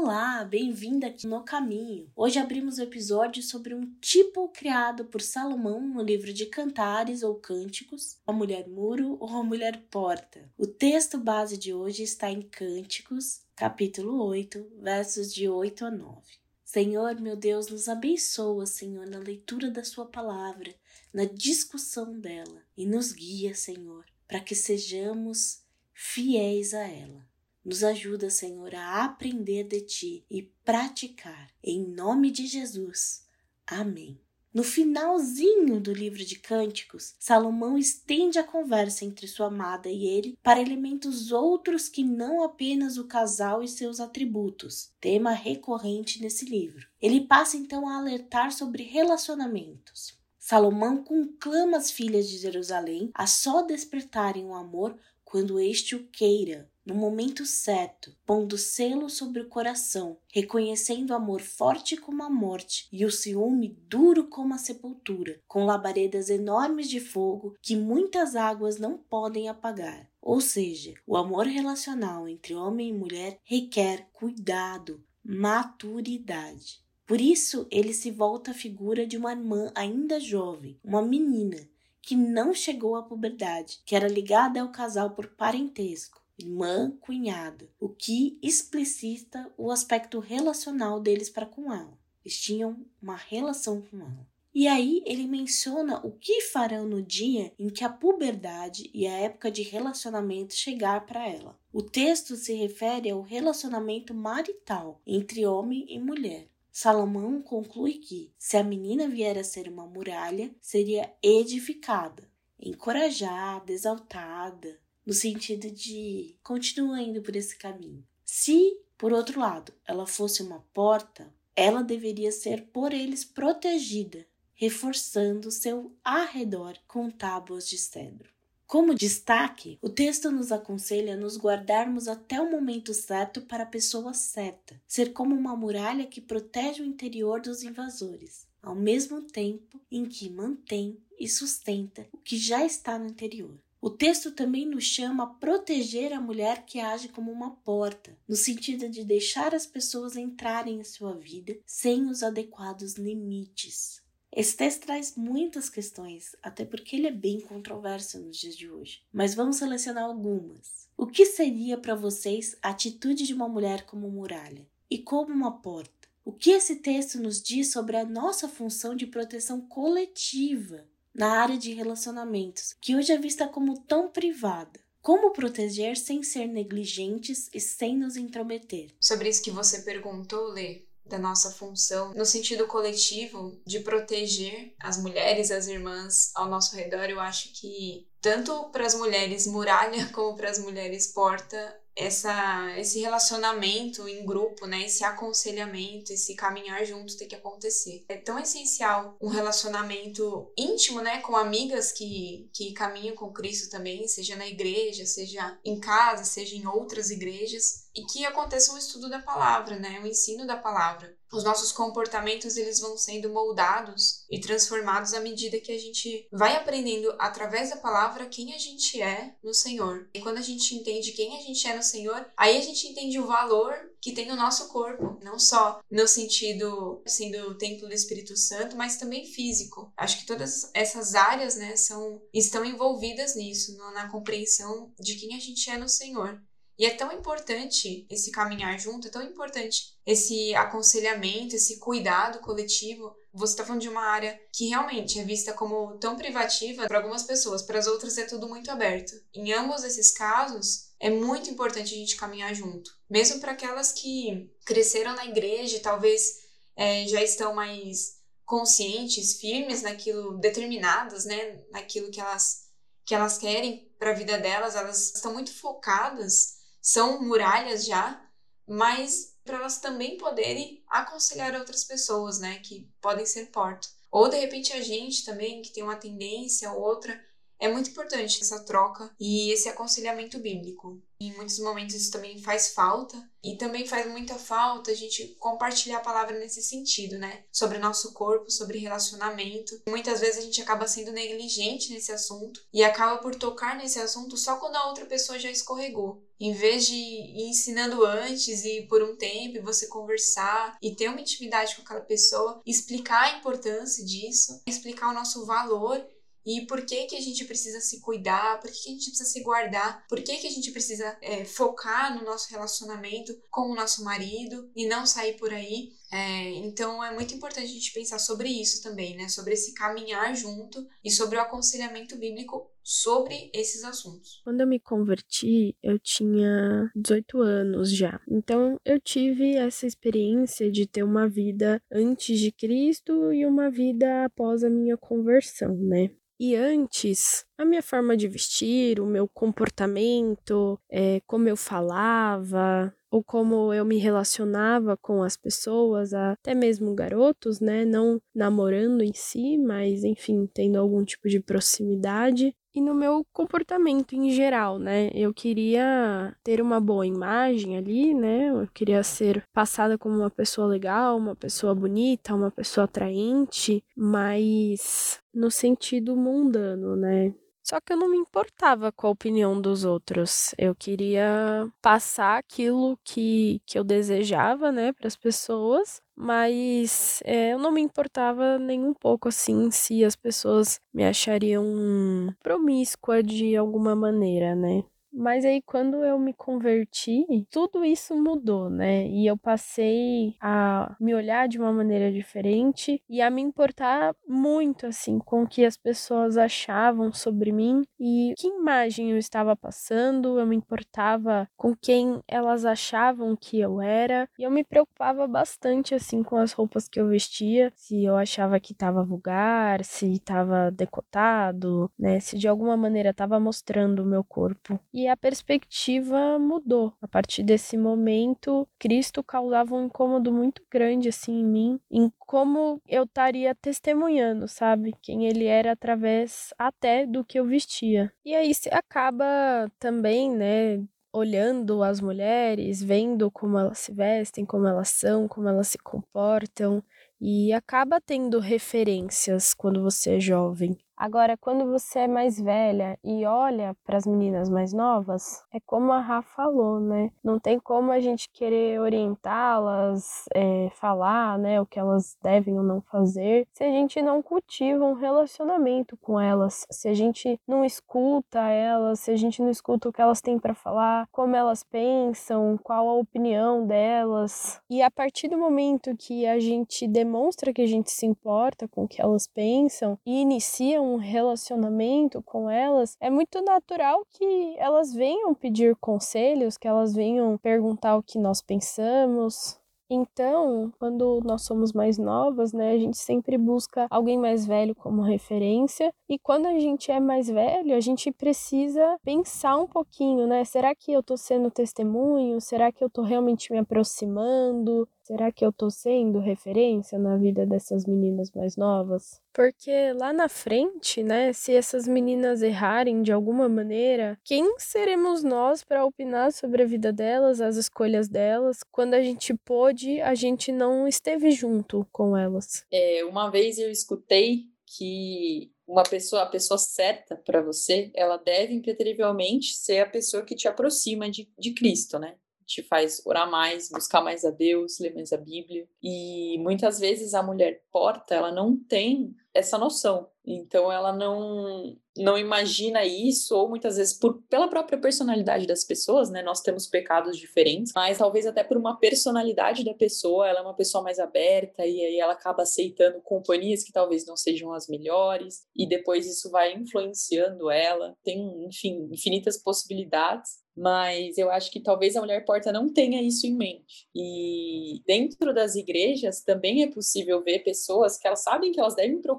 Olá, bem-vinda aqui no Caminho. Hoje abrimos o episódio sobre um tipo criado por Salomão no livro de Cantares ou Cânticos, a mulher muro ou a mulher porta. O texto base de hoje está em Cânticos, capítulo 8, versos de 8 a 9. Senhor, meu Deus, nos abençoa, Senhor, na leitura da Sua palavra, na discussão dela, e nos guia, Senhor, para que sejamos fiéis a ela. Nos ajuda, Senhor, a aprender de Ti e praticar. Em nome de Jesus. Amém. No finalzinho do livro de Cânticos, Salomão estende a conversa entre sua amada e ele para elementos outros que não apenas o casal e seus atributos, tema recorrente nesse livro. Ele passa então a alertar sobre relacionamentos. Salomão conclama as filhas de Jerusalém a só despertarem o amor quando este o queira, no momento certo, pondo selo sobre o coração, reconhecendo o amor forte como a morte e o ciúme duro como a sepultura, com labaredas enormes de fogo que muitas águas não podem apagar. Ou seja, o amor relacional entre homem e mulher requer cuidado, maturidade. Por isso, ele se volta à figura de uma irmã ainda jovem, uma menina, que não chegou à puberdade, que era ligada ao casal por parentesco irmã, cunhada, o que explicita o aspecto relacional deles para com ela. Eles tinham uma relação com ela. E aí ele menciona o que farão no dia em que a puberdade e a época de relacionamento chegar para ela. O texto se refere ao relacionamento marital entre homem e mulher. Salomão conclui que, se a menina vier a ser uma muralha, seria edificada, encorajada, exaltada, no sentido de continua indo por esse caminho. Se, por outro lado, ela fosse uma porta, ela deveria ser por eles protegida, reforçando seu arredor com tábuas de cedro. Como destaque, o texto nos aconselha a nos guardarmos até o momento certo para a pessoa certa, ser como uma muralha que protege o interior dos invasores, ao mesmo tempo em que mantém e sustenta o que já está no interior. O texto também nos chama a proteger a mulher que age como uma porta, no sentido de deixar as pessoas entrarem em sua vida sem os adequados limites. Esse texto traz muitas questões, até porque ele é bem controverso nos dias de hoje, mas vamos selecionar algumas. O que seria para vocês a atitude de uma mulher como muralha e como uma porta? O que esse texto nos diz sobre a nossa função de proteção coletiva na área de relacionamentos, que hoje é vista como tão privada. Como proteger sem ser negligentes e sem nos intrometer? Sobre isso que você perguntou, Lê, da nossa função no sentido coletivo de proteger as mulheres, as irmãs ao nosso redor, eu acho que tanto para as mulheres muralha como para as mulheres porta essa, esse relacionamento em grupo, né, esse aconselhamento, esse caminhar juntos tem que acontecer. É tão essencial um relacionamento íntimo, né, com amigas que, que caminham com Cristo também, seja na igreja, seja em casa, seja em outras igrejas, e que aconteça um estudo da palavra, né, o um ensino da palavra os nossos comportamentos eles vão sendo moldados e transformados à medida que a gente vai aprendendo através da palavra quem a gente é no Senhor. E quando a gente entende quem a gente é no Senhor, aí a gente entende o valor que tem no nosso corpo, não só no sentido sendo o templo do Espírito Santo, mas também físico. Acho que todas essas áreas, né, são estão envolvidas nisso, na compreensão de quem a gente é no Senhor. E é tão importante esse caminhar junto, é tão importante esse aconselhamento, esse cuidado coletivo. Você está falando de uma área que realmente é vista como tão privativa para algumas pessoas, para as outras é tudo muito aberto. Em ambos esses casos, é muito importante a gente caminhar junto. Mesmo para aquelas que cresceram na igreja e talvez é, já estão mais conscientes, firmes naquilo, determinadas, né, naquilo que elas, que elas querem para a vida delas, elas estão muito focadas são muralhas já, mas para elas também poderem aconselhar outras pessoas, né, que podem ser portas. Ou de repente a gente também que tem uma tendência ou outra é muito importante essa troca e esse aconselhamento bíblico. Em muitos momentos isso também faz falta e também faz muita falta a gente compartilhar a palavra nesse sentido, né? Sobre nosso corpo, sobre relacionamento. Muitas vezes a gente acaba sendo negligente nesse assunto e acaba por tocar nesse assunto só quando a outra pessoa já escorregou. Em vez de ir ensinando antes e por um tempo você conversar e ter uma intimidade com aquela pessoa, explicar a importância disso, explicar o nosso valor e por que que a gente precisa se cuidar, por que, que a gente precisa se guardar, por que, que a gente precisa é, focar no nosso relacionamento com o nosso marido e não sair por aí. É, então é muito importante a gente pensar sobre isso também, né? Sobre esse caminhar junto e sobre o aconselhamento bíblico sobre esses assuntos. Quando eu me converti, eu tinha 18 anos já. Então eu tive essa experiência de ter uma vida antes de Cristo e uma vida após a minha conversão, né? E antes, a minha forma de vestir, o meu comportamento, é, como eu falava, ou como eu me relacionava com as pessoas, até mesmo garotos, né? Não namorando em si, mas enfim, tendo algum tipo de proximidade e no meu comportamento em geral, né? Eu queria ter uma boa imagem ali, né? Eu queria ser passada como uma pessoa legal, uma pessoa bonita, uma pessoa atraente, mas no sentido mundano, né? Só que eu não me importava com a opinião dos outros. Eu queria passar aquilo que, que eu desejava, né, para as pessoas, mas é, eu não me importava nem um pouco assim se as pessoas me achariam promíscua de alguma maneira, né? Mas aí, quando eu me converti, tudo isso mudou, né? E eu passei a me olhar de uma maneira diferente e a me importar muito, assim, com o que as pessoas achavam sobre mim e que imagem eu estava passando. Eu me importava com quem elas achavam que eu era e eu me preocupava bastante, assim, com as roupas que eu vestia, se eu achava que estava vulgar, se estava decotado, né? Se de alguma maneira estava mostrando o meu corpo. E a perspectiva mudou. A partir desse momento, Cristo causava um incômodo muito grande assim em mim, em como eu estaria testemunhando, sabe, quem ele era através até do que eu vestia. E aí se acaba também, né, olhando as mulheres, vendo como elas se vestem, como elas são, como elas se comportam, e acaba tendo referências quando você é jovem. Agora, quando você é mais velha e olha para as meninas mais novas, é como a Rafa falou, né? Não tem como a gente querer orientá-las, é, falar, né, o que elas devem ou não fazer, se a gente não cultiva um relacionamento com elas, se a gente não escuta elas, se a gente não escuta o que elas têm para falar, como elas pensam, qual a opinião delas. E a partir do momento que a gente demonstra que a gente se importa com o que elas pensam e inicia um relacionamento com elas, é muito natural que elas venham pedir conselhos, que elas venham perguntar o que nós pensamos. Então, quando nós somos mais novas, né, a gente sempre busca alguém mais velho como referência. E quando a gente é mais velho, a gente precisa pensar um pouquinho, né? Será que eu tô sendo testemunho? Será que eu tô realmente me aproximando? Será que eu tô sendo referência na vida dessas meninas mais novas? Porque lá na frente, né, se essas meninas errarem de alguma maneira, quem seremos nós para opinar sobre a vida delas, as escolhas delas, quando a gente pôde, a gente não esteve junto com elas? É, uma vez eu escutei que uma pessoa, a pessoa certa para você, ela deve impreterivelmente ser a pessoa que te aproxima de, de Cristo, né? Te faz orar mais, buscar mais a Deus, ler mais a Bíblia. E muitas vezes a mulher porta, ela não tem essa noção. Então ela não não imagina isso ou muitas vezes por pela própria personalidade das pessoas, né? Nós temos pecados diferentes, mas talvez até por uma personalidade da pessoa, ela é uma pessoa mais aberta e aí ela acaba aceitando companhias que talvez não sejam as melhores e depois isso vai influenciando ela. Tem, enfim, infinitas possibilidades mas eu acho que talvez a mulher porta não tenha isso em mente. E dentro das igrejas também é possível ver pessoas que elas sabem que elas devem procurar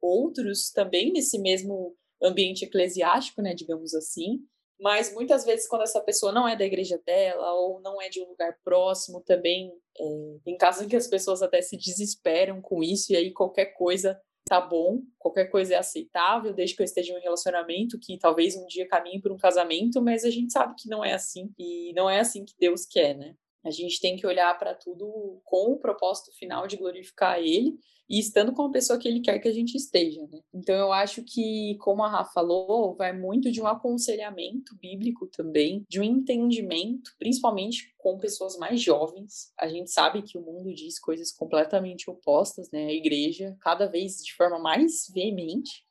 outros também nesse mesmo ambiente eclesiástico, né, digamos assim. Mas muitas vezes, quando essa pessoa não é da igreja dela ou não é de um lugar próximo, também é, casos em que as pessoas até se desesperam com isso e aí qualquer coisa tá bom, qualquer coisa é aceitável, desde que eu esteja em um relacionamento que talvez um dia caminhe para um casamento, mas a gente sabe que não é assim e não é assim que Deus quer, né? A gente tem que olhar para tudo com o propósito final de glorificar Ele e estando com a pessoa que Ele quer que a gente esteja, né? Então eu acho que, como a Rafa falou, vai muito de um aconselhamento bíblico também, de um entendimento, principalmente com pessoas mais jovens. A gente sabe que o mundo diz coisas completamente opostas, né? A igreja, cada vez de forma mais veemente,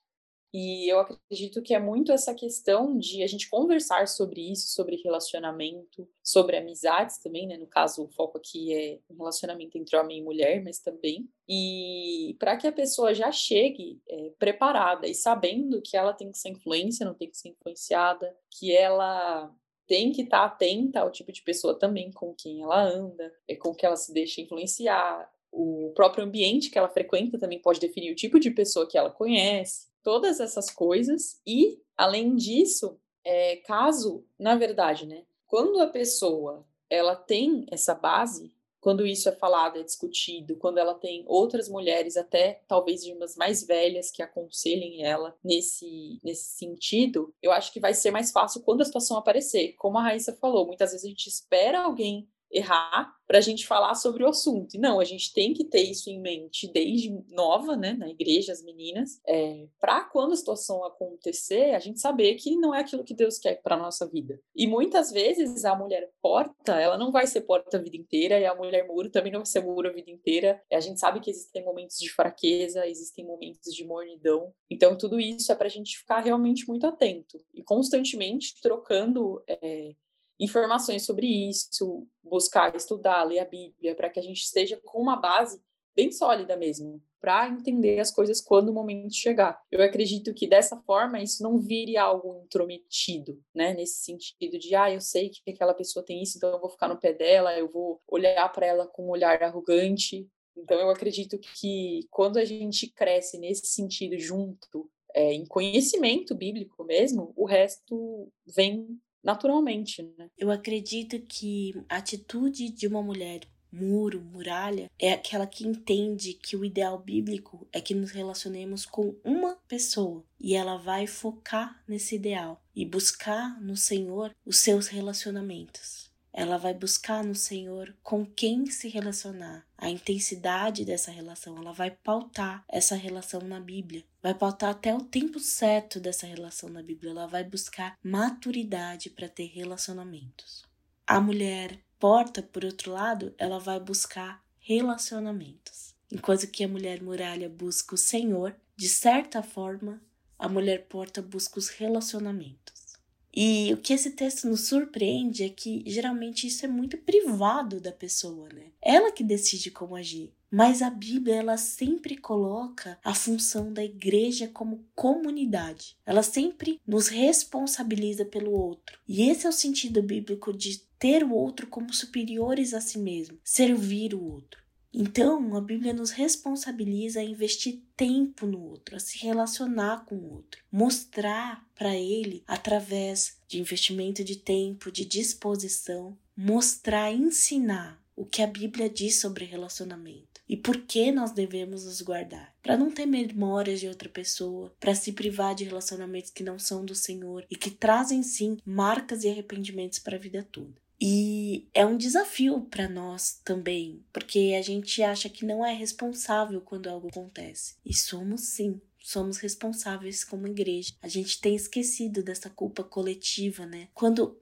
e eu acredito que é muito essa questão de a gente conversar sobre isso, sobre relacionamento, sobre amizades também, né? No caso, o foco aqui é um relacionamento entre homem e mulher, mas também. E para que a pessoa já chegue é, preparada e sabendo que ela tem que ser influência, não tem que ser influenciada, que ela tem que estar tá atenta ao tipo de pessoa também com quem ela anda, é com que ela se deixa influenciar. O próprio ambiente que ela frequenta também pode definir o tipo de pessoa que ela conhece todas essas coisas e, além disso, é, caso, na verdade, né, quando a pessoa ela tem essa base, quando isso é falado, é discutido, quando ela tem outras mulheres, até talvez irmãs mais velhas, que aconselhem ela nesse, nesse sentido, eu acho que vai ser mais fácil quando a situação aparecer. Como a Raíssa falou, muitas vezes a gente espera alguém errar para a gente falar sobre o assunto. Não, a gente tem que ter isso em mente desde nova, né, na igreja, as meninas, é, para quando a situação acontecer, a gente saber que não é aquilo que Deus quer para nossa vida. E muitas vezes a mulher porta, ela não vai ser porta a vida inteira, e a mulher muro também não vai ser muro a vida inteira. A gente sabe que existem momentos de fraqueza, existem momentos de mornidão. Então, tudo isso é para a gente ficar realmente muito atento e constantemente trocando. É, informações sobre isso, buscar estudar, ler a Bíblia, para que a gente esteja com uma base bem sólida mesmo, para entender as coisas quando o momento chegar. Eu acredito que dessa forma isso não vire algo intrometido, né? Nesse sentido de, ah, eu sei que aquela pessoa tem isso, então eu vou ficar no pé dela, eu vou olhar para ela com um olhar arrogante. Então eu acredito que quando a gente cresce nesse sentido junto, é, em conhecimento bíblico mesmo, o resto vem naturalmente, né? Eu acredito que a atitude de uma mulher muro, muralha, é aquela que entende que o ideal bíblico é que nos relacionemos com uma pessoa e ela vai focar nesse ideal e buscar no Senhor os seus relacionamentos. Ela vai buscar no Senhor com quem se relacionar, a intensidade dessa relação. Ela vai pautar essa relação na Bíblia, vai pautar até o tempo certo dessa relação na Bíblia. Ela vai buscar maturidade para ter relacionamentos. A mulher porta, por outro lado, ela vai buscar relacionamentos. Enquanto que a mulher muralha busca o Senhor, de certa forma, a mulher porta busca os relacionamentos. E o que esse texto nos surpreende é que geralmente isso é muito privado da pessoa, né? Ela que decide como agir. Mas a Bíblia ela sempre coloca a função da igreja como comunidade. Ela sempre nos responsabiliza pelo outro. E esse é o sentido bíblico de ter o outro como superiores a si mesmo, servir o outro. Então, a Bíblia nos responsabiliza a investir tempo no outro, a se relacionar com o outro, mostrar para ele através de investimento de tempo, de disposição, mostrar, ensinar o que a Bíblia diz sobre relacionamento e por que nós devemos nos guardar, para não ter memórias de outra pessoa, para se privar de relacionamentos que não são do Senhor e que trazem sim marcas e arrependimentos para a vida toda. E é um desafio para nós também, porque a gente acha que não é responsável quando algo acontece. E somos sim, somos responsáveis como igreja. A gente tem esquecido dessa culpa coletiva, né? Quando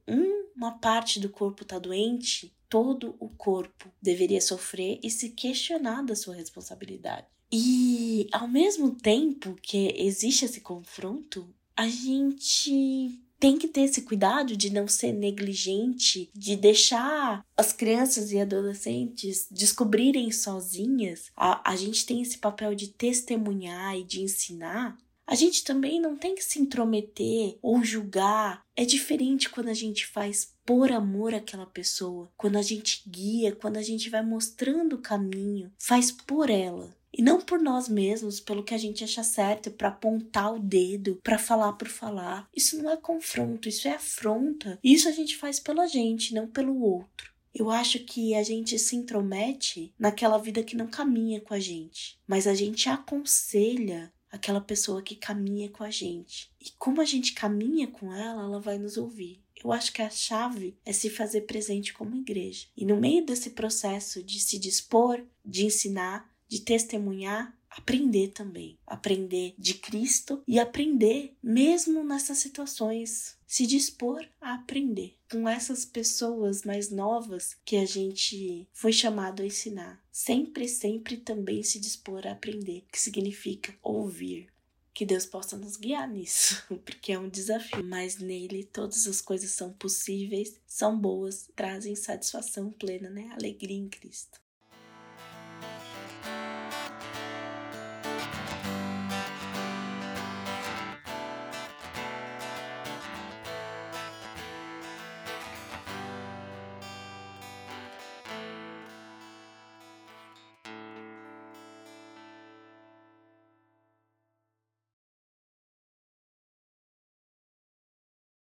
uma parte do corpo está doente, todo o corpo deveria sofrer e se questionar da sua responsabilidade. E ao mesmo tempo que existe esse confronto, a gente tem que ter esse cuidado de não ser negligente, de deixar as crianças e adolescentes descobrirem sozinhas. A, a gente tem esse papel de testemunhar e de ensinar. A gente também não tem que se intrometer ou julgar. É diferente quando a gente faz por amor àquela pessoa, quando a gente guia, quando a gente vai mostrando o caminho, faz por ela. E não por nós mesmos, pelo que a gente acha certo, para apontar o dedo, para falar por falar. Isso não é confronto, isso é afronta. Isso a gente faz pela gente, não pelo outro. Eu acho que a gente se intromete naquela vida que não caminha com a gente, mas a gente aconselha aquela pessoa que caminha com a gente. E como a gente caminha com ela, ela vai nos ouvir. Eu acho que a chave é se fazer presente como igreja. E no meio desse processo de se dispor, de ensinar, de testemunhar, aprender também. Aprender de Cristo e aprender mesmo nessas situações. Se dispor a aprender com essas pessoas mais novas que a gente foi chamado a ensinar. Sempre, sempre também se dispor a aprender, que significa ouvir. Que Deus possa nos guiar nisso, porque é um desafio, mas nele todas as coisas são possíveis, são boas, trazem satisfação plena, né? Alegria em Cristo.